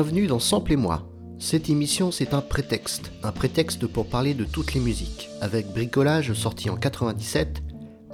Bienvenue dans Sample et moi. Cette émission, c'est un prétexte, un prétexte pour parler de toutes les musiques. Avec Bricolage, sorti en 97,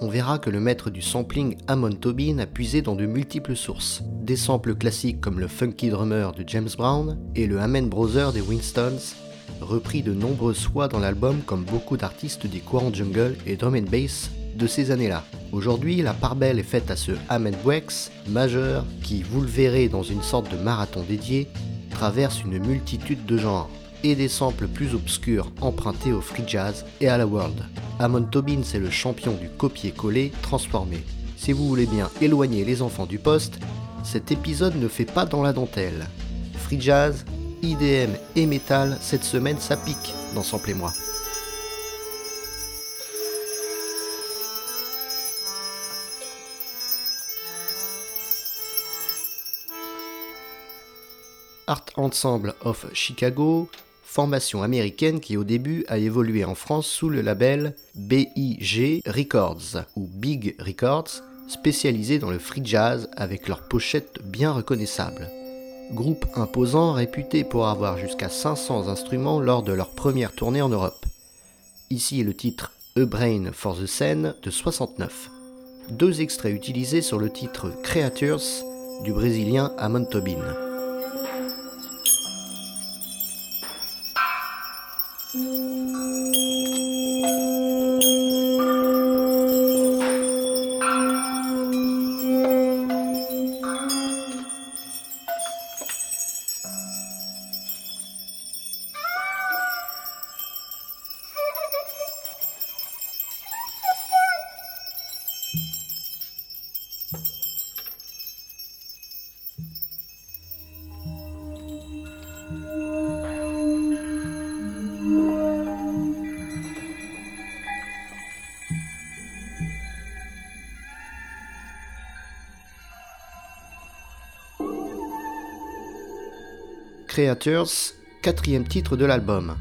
on verra que le maître du sampling Amon Tobin a puisé dans de multiples sources. Des samples classiques comme le Funky Drummer de James Brown et le Amen Brother des Winstons, repris de nombreuses fois dans l'album comme beaucoup d'artistes des courants jungle et drum and bass de ces années-là. Aujourd'hui, la part belle est faite à ce Amen Wex majeur qui, vous le verrez dans une sorte de marathon dédié, traverse une multitude de genres et des samples plus obscurs empruntés au free jazz et à la world. Amon Tobin, c'est le champion du copier-coller transformé. Si vous voulez bien éloigner les enfants du poste, cet épisode ne fait pas dans la dentelle. Free jazz, IDM et metal, cette semaine ça pique dans Sample Art Ensemble of Chicago, formation américaine qui au début a évolué en France sous le label BIG Records ou Big Records, spécialisé dans le free jazz avec leurs pochettes bien reconnaissables. Groupe imposant réputé pour avoir jusqu'à 500 instruments lors de leur première tournée en Europe. Ici est le titre A Brain for the Scene de 69. Deux extraits utilisés sur le titre Creatures du brésilien Amon Tobin. Creatures, quatrième titre de l'album.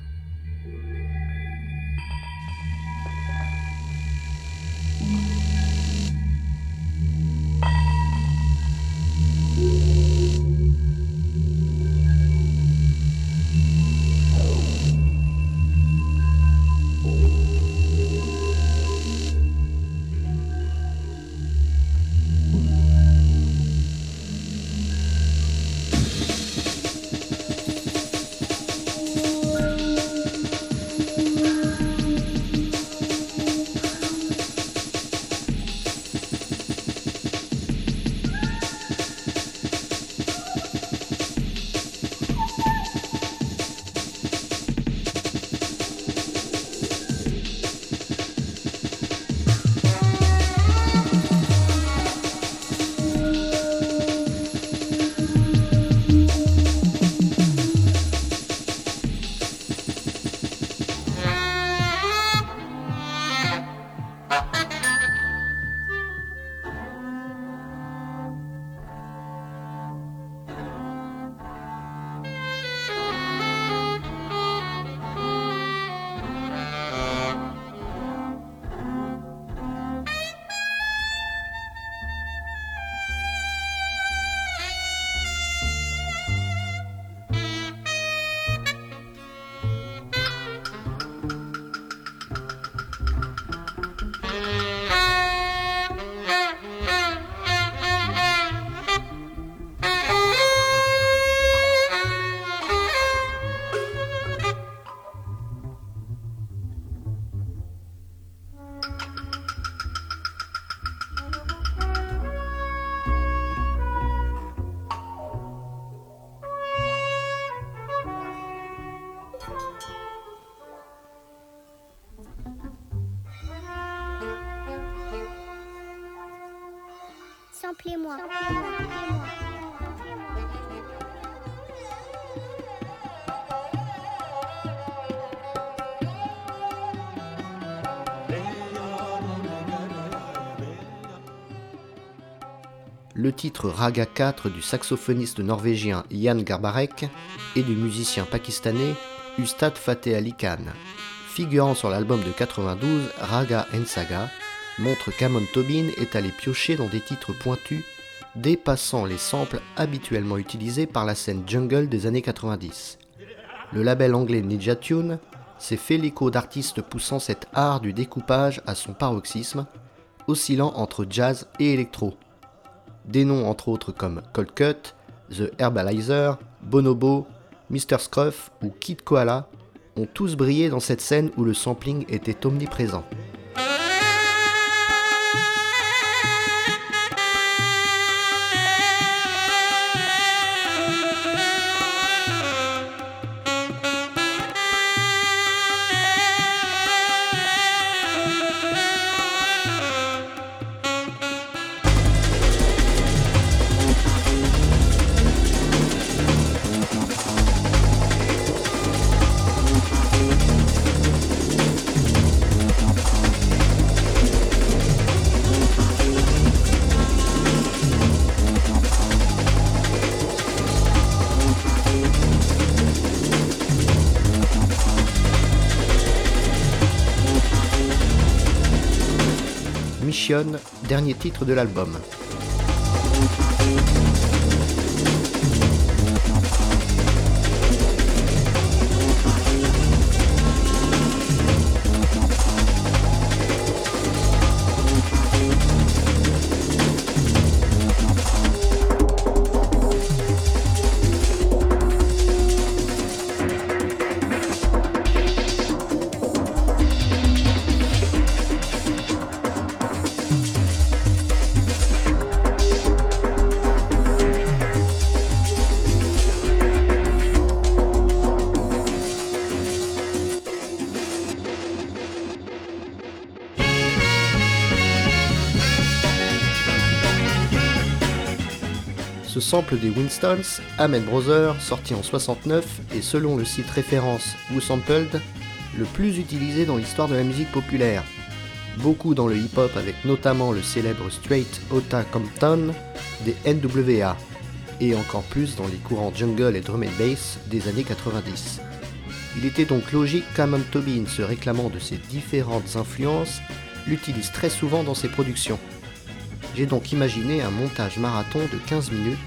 Le titre Raga 4 du saxophoniste norvégien Jan Garbarek et du musicien pakistanais Ustad Fateh Ali Khan. Figurant sur l'album de 92 Raga and Saga, montre qu'Amon Tobin est allé piocher dans des titres pointus dépassant les samples habituellement utilisés par la scène jungle des années 90. Le label anglais Ninja Tune s'est fait l'écho d'artistes poussant cet art du découpage à son paroxysme, oscillant entre jazz et électro. Des noms entre autres comme Cold Cut, The Herbalizer, Bonobo, Mr. Scruff ou Kid Koala ont tous brillé dans cette scène où le sampling était omniprésent. Dernier titre de l'album. Ce sample des Winstons, Amen Brothers, sorti en 69, est selon le site référence Who Sampled, le plus utilisé dans l'histoire de la musique populaire. Beaucoup dans le hip-hop avec notamment le célèbre Straight Outta Compton des NWA, et encore plus dans les courants jungle et drum and bass des années 90. Il était donc logique qu'Amon Tobin, se réclamant de ses différentes influences, l'utilise très souvent dans ses productions. J'ai donc imaginé un montage marathon de 15 minutes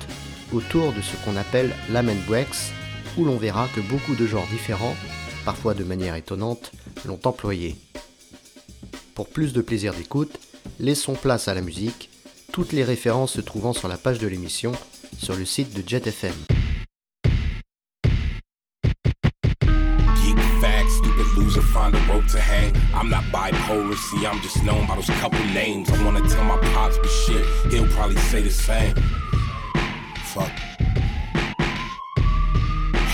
autour de ce qu'on appelle l'amen breaks, où l'on verra que beaucoup de genres différents, parfois de manière étonnante, l'ont employé. Pour plus de plaisir d'écoute, laissons place à la musique, toutes les références se trouvant sur la page de l'émission sur le site de JetFM. Find a rope to hang. I'm not bipolar, see, I'm just known by those couple names. I wanna tell my pops, but shit, he'll probably say the same. Fuck.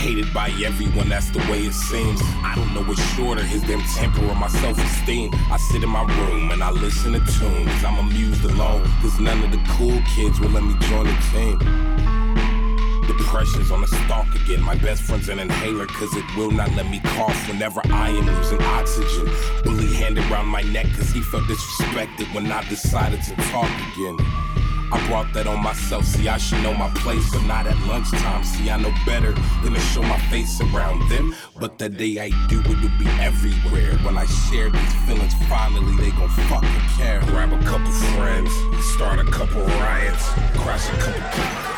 Hated by everyone, that's the way it seems. I don't know what's shorter, his damn temper or my self esteem. I sit in my room and I listen to tunes. I'm amused alone, cause none of the cool kids will let me join the team. Depression's on the stalk again. My best friend's an inhaler, cause it will not let me cough whenever I am losing oxygen. Bully hand around my neck, cause he felt disrespected when I decided to talk again. I brought that on myself, see, I should know my place, but not at lunchtime. See, I know better than to show my face around them. But the day I do, it will be everywhere. When I share these feelings, finally they gon' fucking care. Grab a couple friends, start a couple riots, crash a couple.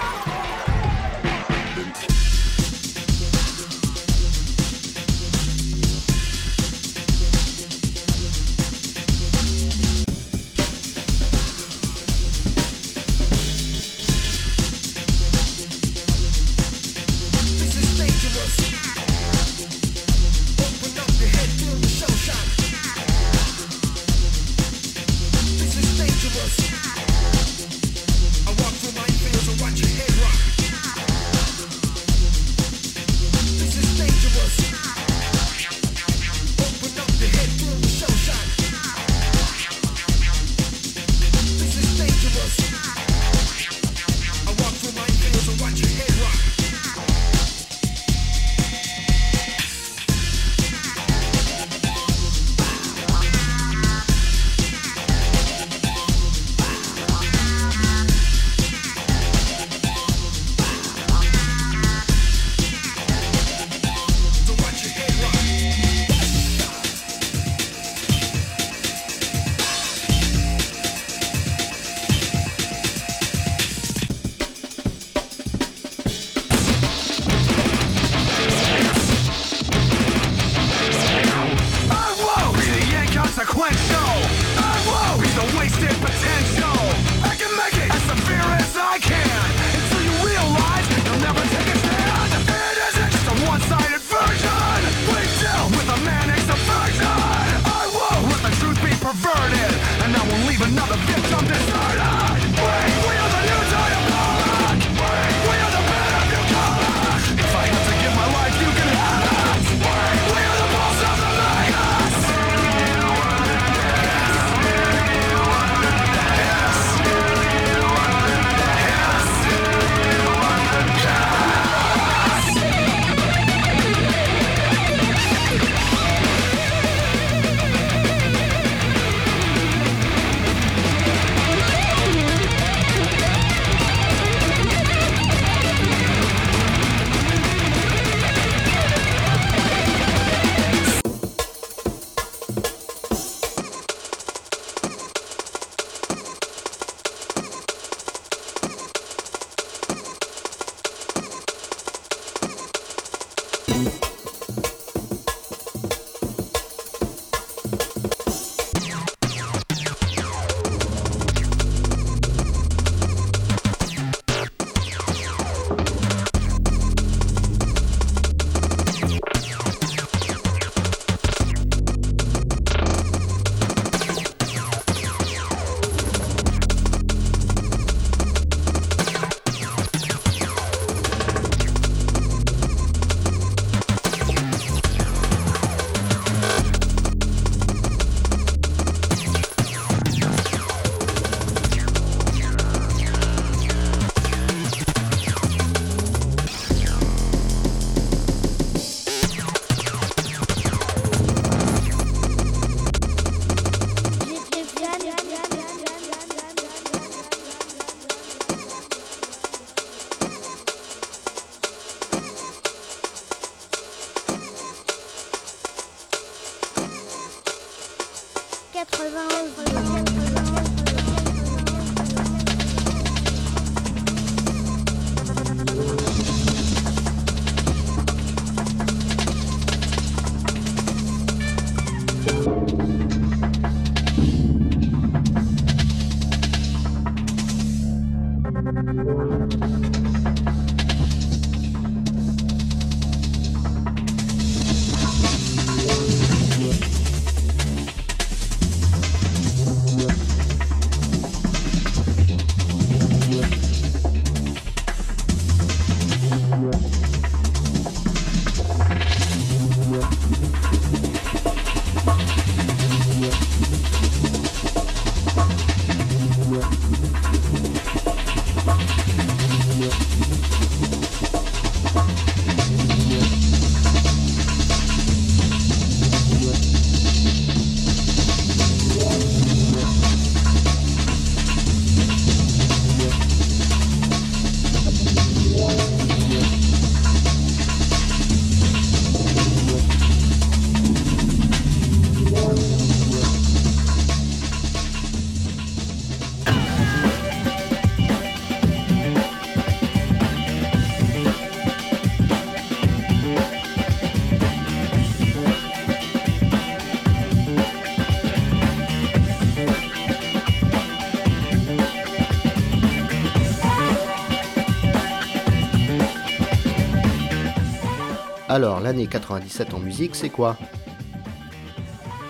Alors, l'année 97 en musique, c'est quoi?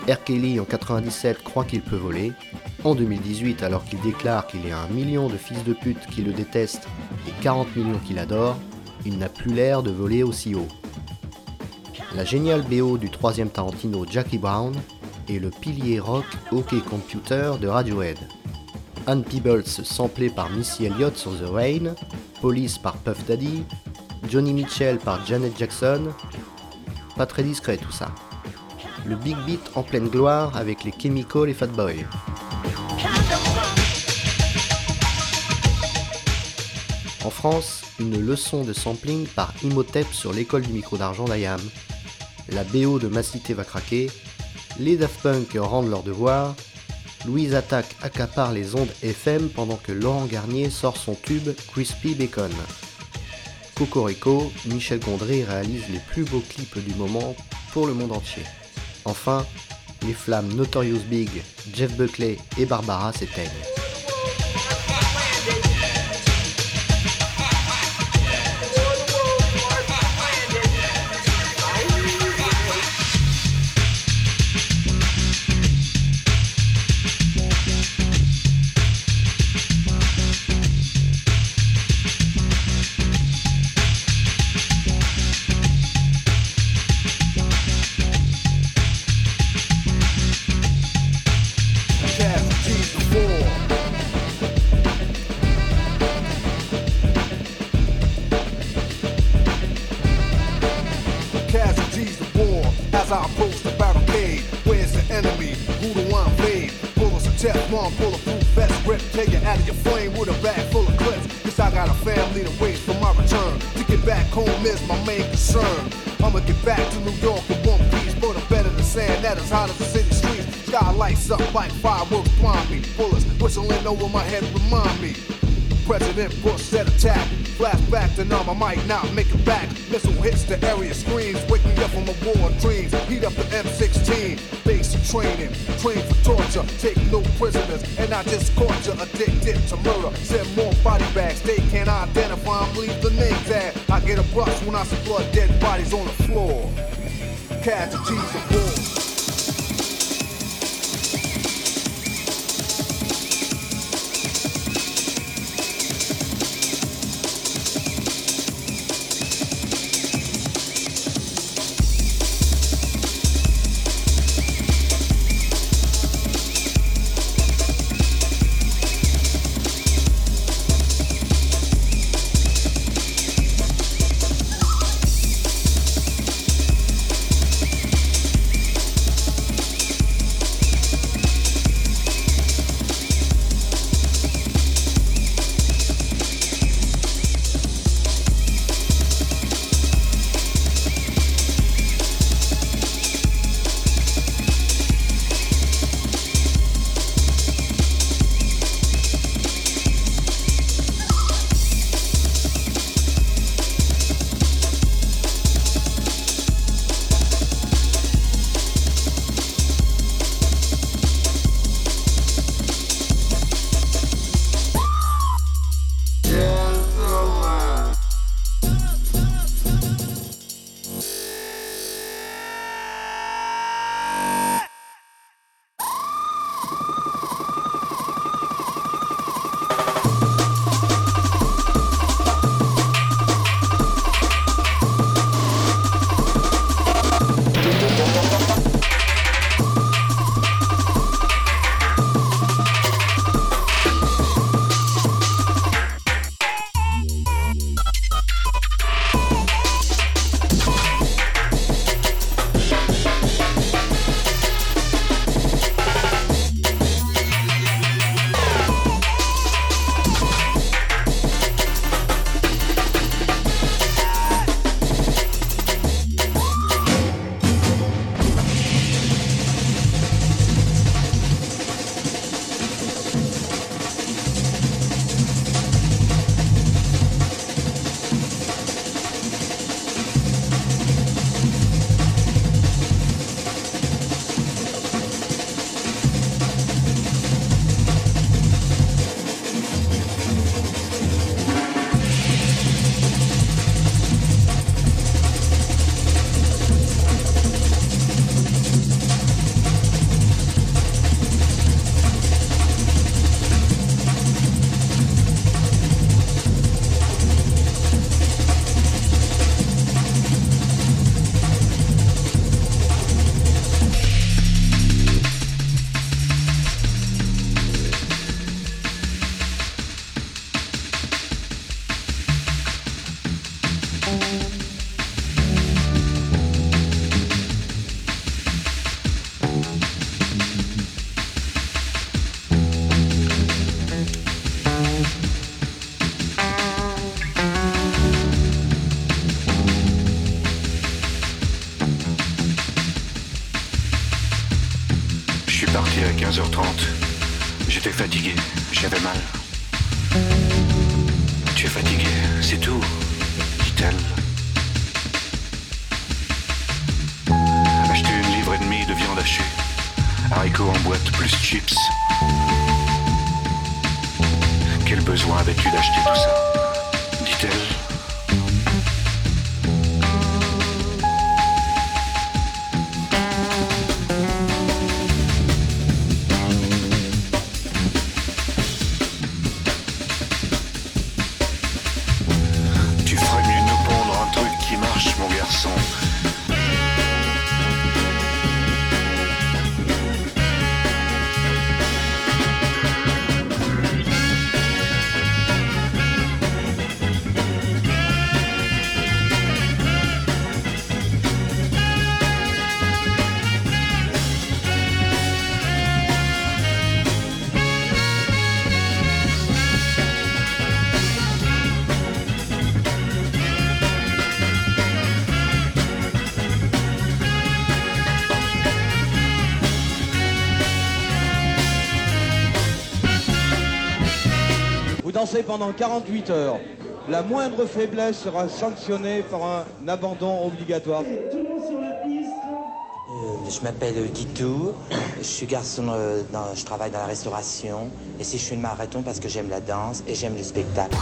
R. En 97 croit qu'il peut voler. En 2018, alors qu'il déclare qu'il y a un million de fils de pute qui le détestent et 40 millions qui l'adorent, il n'a plus l'air de voler aussi haut. La géniale BO du troisième Tarantino Jackie Brown est le pilier rock OK Computer de Radiohead. Anne Peebles samplé par Missy Elliott sur The Rain, Police par Puff Daddy, Johnny Mitchell par Janet Jackson. Pas très discret tout ça. Le Big Beat en pleine gloire avec les Chemical et Fatboy. En France, une leçon de sampling par Imhotep sur l'école du micro d'argent d'Ayam. La BO de Ma va craquer. Les Daft Punk rendent leur devoir. Louise Attaque accapare les ondes FM pendant que Laurent Garnier sort son tube Crispy Bacon. Cocorico, Michel Gondry réalise les plus beaux clips du moment pour le monde entier. Enfin, les flammes Notorious Big, Jeff Buckley et Barbara s'éteignent. Over my head remind me. President Bush said attack. Flashback to numb, I might not make it back. Missile hits the area, screams, wake me up from a war of dreams. Heat up the M16, basic training, train for torture, take no prisoners, and I just caught you addicted to murder. Send more body bags, they can't identify them, leave the name tag. I get a brush when I see blood, dead bodies on the floor. Casualties of war. Parti à 15h30. J'étais fatigué, j'avais mal. Tu es fatigué, c'est tout, dit-elle. Acheter une livre et demie de viande hachée, haricots en boîte plus chips. Quel besoin avais-tu d'acheter tout ça? Pendant 48 heures. La moindre faiblesse sera sanctionnée par un abandon obligatoire. Euh, je m'appelle Guitou, je suis garçon, euh, dans, je travaille dans la restauration et si je suis une marathon parce que j'aime la danse et j'aime le spectacle.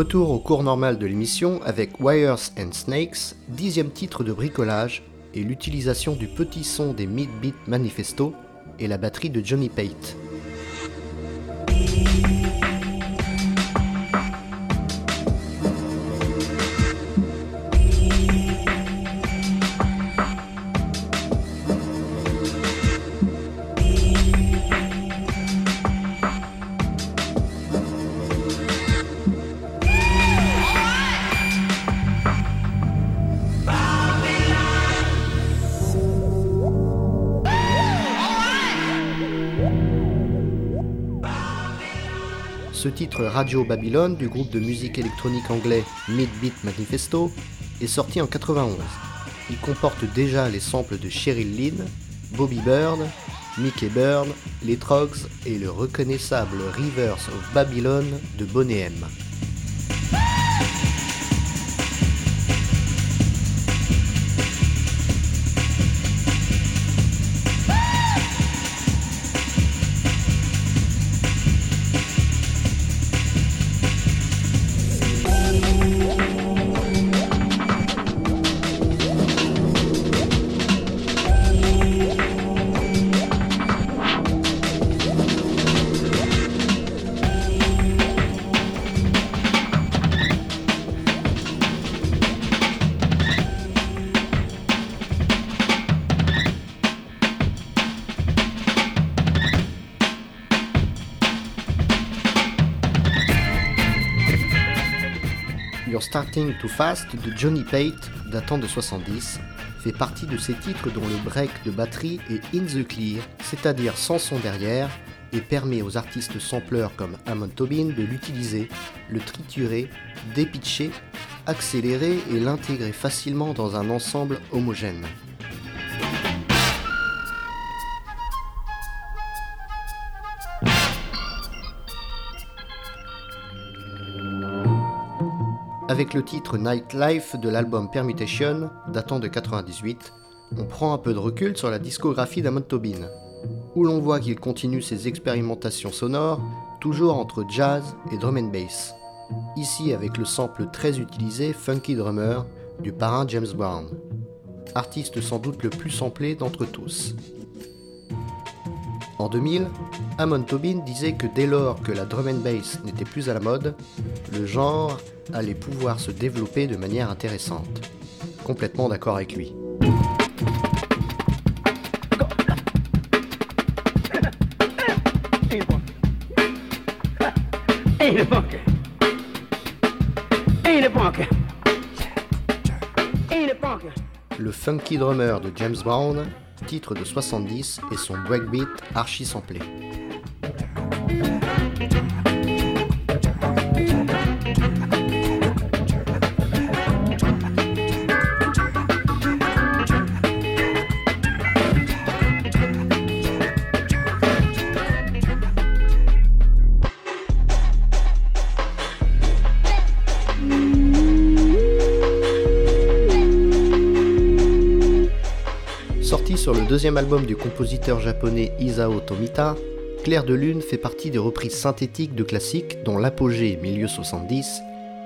Retour au cours normal de l'émission avec Wires and Snakes, dixième titre de bricolage et l'utilisation du petit son des Mid-Beat Manifesto et la batterie de Johnny Pate. Radio Babylone du groupe de musique électronique anglais Midbeat Manifesto est sorti en 91. Il comporte déjà les samples de Cheryl Lynn, Bobby Bird, Mickey Byrne, les Trogs et le reconnaissable Rivers of Babylon de Boney. Starting Too Fast de Johnny Pate, datant de 70, fait partie de ces titres dont le break de batterie est in the clear, c'est-à-dire sans son derrière, et permet aux artistes sampleurs comme Amon Tobin de l'utiliser, le triturer, dépitcher, accélérer et l'intégrer facilement dans un ensemble homogène. Avec le titre Nightlife de l'album Permutation, datant de 98, on prend un peu de recul sur la discographie d'Amon Tobin, où l'on voit qu'il continue ses expérimentations sonores, toujours entre jazz et drum and bass. Ici avec le sample très utilisé Funky Drummer du parrain James Brown, artiste sans doute le plus samplé d'entre tous. En 2000, Amon Tobin disait que dès lors que la drum and bass n'était plus à la mode, le genre allait pouvoir se développer de manière intéressante. Complètement d'accord avec lui. Le funky drummer de James Brown, titre de 70 et son breakbeat archi sur le deuxième album du compositeur japonais Isao Tomita, Claire de Lune fait partie des reprises synthétiques de classiques dont l'apogée milieu 70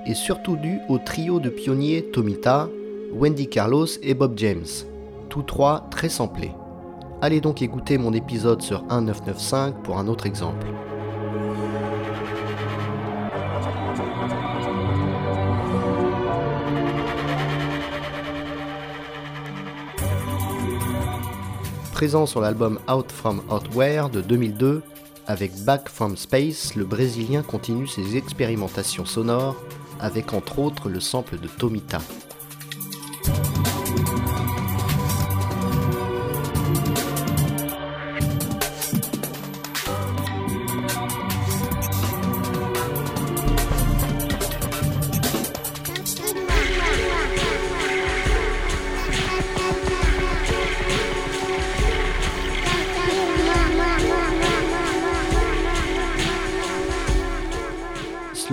est surtout due au trio de pionniers Tomita, Wendy Carlos et Bob James, tous trois très samplés. Allez donc écouter mon épisode sur 1995 pour un autre exemple. Présent sur l'album Out From Outware de 2002, avec Back From Space, le Brésilien continue ses expérimentations sonores avec entre autres le sample de Tomita.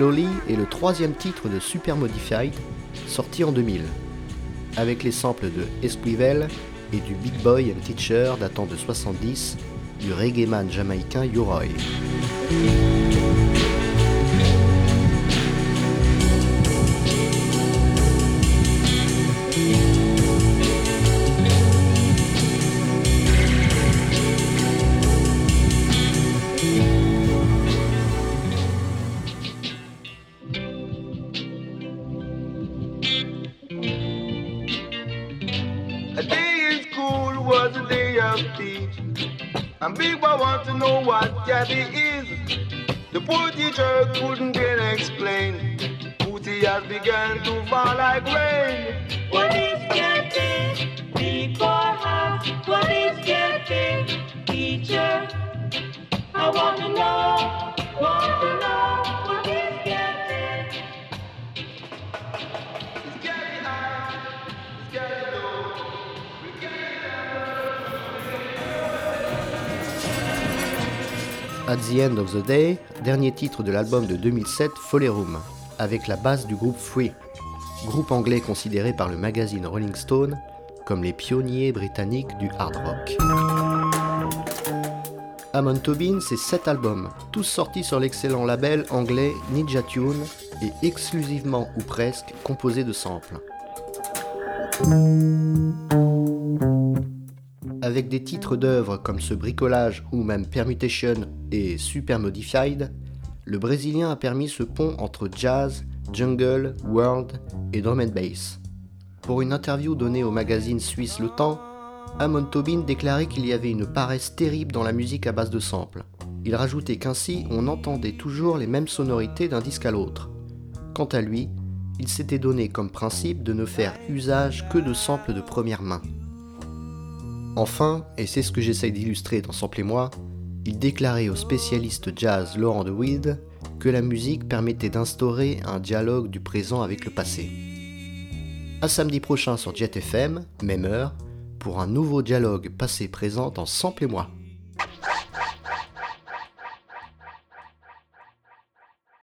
Slowly est le troisième titre de Super Modified, sorti en 2000, avec les samples de Esquivel et du Big Boy and Teacher datant de 70 du reggae man jamaïcain Yoroy. And boy want to know what Gabby is. The poor teacher couldn't get explain. Booty has begun to fall like rain. What is? Big boy has. What is getting? Teacher, I want to know. Want to know At the End of the Day, dernier titre de l'album de 2007 Folly Room, avec la base du groupe Free, groupe anglais considéré par le magazine Rolling Stone comme les pionniers britanniques du hard rock. Amon Tobin, c'est 7 albums, tous sortis sur l'excellent label anglais Ninja Tune et exclusivement ou presque composés de samples. Avec des titres d'œuvres comme ce bricolage ou même Permutation et Super Modified, le Brésilien a permis ce pont entre jazz, jungle, world et drum and bass. Pour une interview donnée au magazine suisse Le Temps, Amon Tobin déclarait qu'il y avait une paresse terrible dans la musique à base de samples. Il rajoutait qu'ainsi on entendait toujours les mêmes sonorités d'un disque à l'autre. Quant à lui, il s'était donné comme principe de ne faire usage que de samples de première main. Enfin, et c'est ce que j'essaye d'illustrer dans Sample-moi, il déclarait au spécialiste jazz Laurent de Wild que la musique permettait d'instaurer un dialogue du présent avec le passé. À samedi prochain sur Jet FM, même heure, pour un nouveau dialogue passé-présent dans Sample-moi.